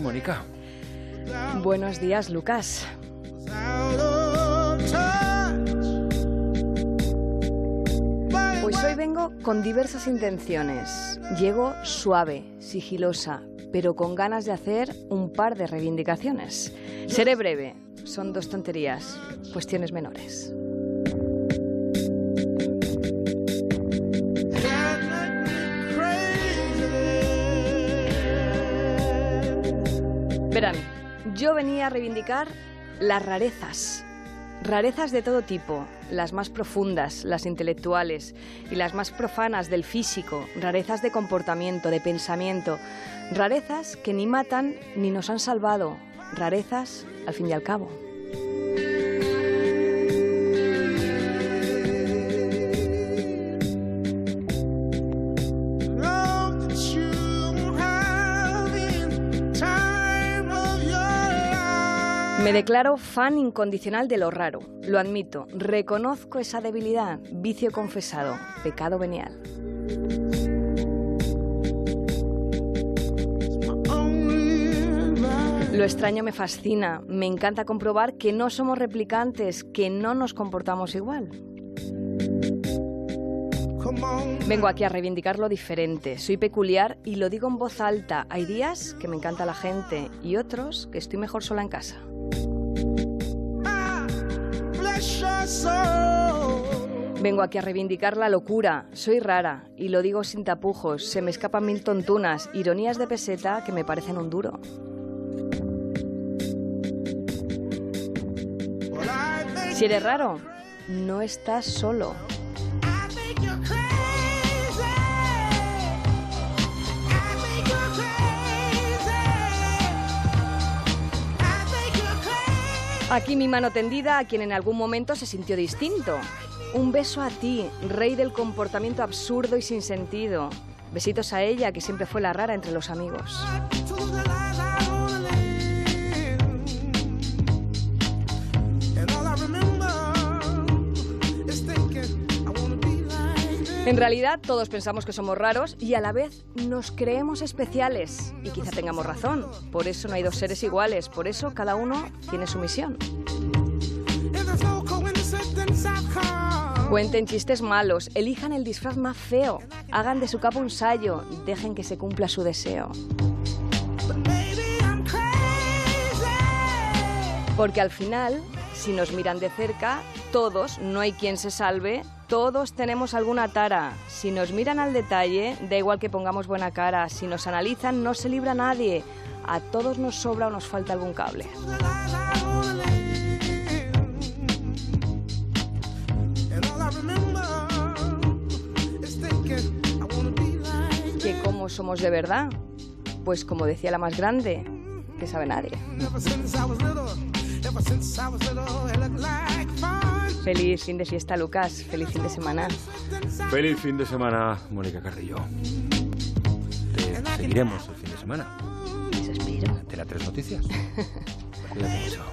Mónica. Buenos días, Lucas. Pues hoy vengo con diversas intenciones. Llego suave, sigilosa, pero con ganas de hacer un par de reivindicaciones. Seré breve, son dos tonterías, cuestiones menores. Verán, yo venía a reivindicar las rarezas. Rarezas de todo tipo, las más profundas, las intelectuales, y las más profanas del físico, rarezas de comportamiento, de pensamiento, rarezas que ni matan ni nos han salvado, rarezas al fin y al cabo. Me declaro fan incondicional de lo raro, lo admito, reconozco esa debilidad, vicio confesado, pecado venial. Lo extraño me fascina, me encanta comprobar que no somos replicantes, que no nos comportamos igual. Vengo aquí a reivindicar lo diferente. Soy peculiar y lo digo en voz alta. Hay días que me encanta la gente y otros que estoy mejor sola en casa. Vengo aquí a reivindicar la locura. Soy rara y lo digo sin tapujos. Se me escapan mil tontunas, ironías de peseta que me parecen un duro. Si eres raro, no estás solo. Aquí mi mano tendida a quien en algún momento se sintió distinto. Un beso a ti, rey del comportamiento absurdo y sin sentido. Besitos a ella, que siempre fue la rara entre los amigos. En realidad todos pensamos que somos raros y a la vez nos creemos especiales. Y quizá tengamos razón. Por eso no hay dos seres iguales. Por eso cada uno tiene su misión. Cuenten chistes malos, elijan el disfraz más feo, hagan de su capa un sayo, dejen que se cumpla su deseo. Porque al final, si nos miran de cerca, todos, no hay quien se salve, todos tenemos alguna tara. Si nos miran al detalle, da igual que pongamos buena cara. Si nos analizan, no se libra nadie. A todos nos sobra o nos falta algún cable. ¿Que cómo somos de verdad? Pues como decía la más grande, que sabe nadie. Feliz fin de fiesta, Lucas. Feliz fin de semana. Feliz fin de semana, Mónica Carrillo. Te seguiremos el fin de semana. Espero. De las tres noticias. Cuídate mucho.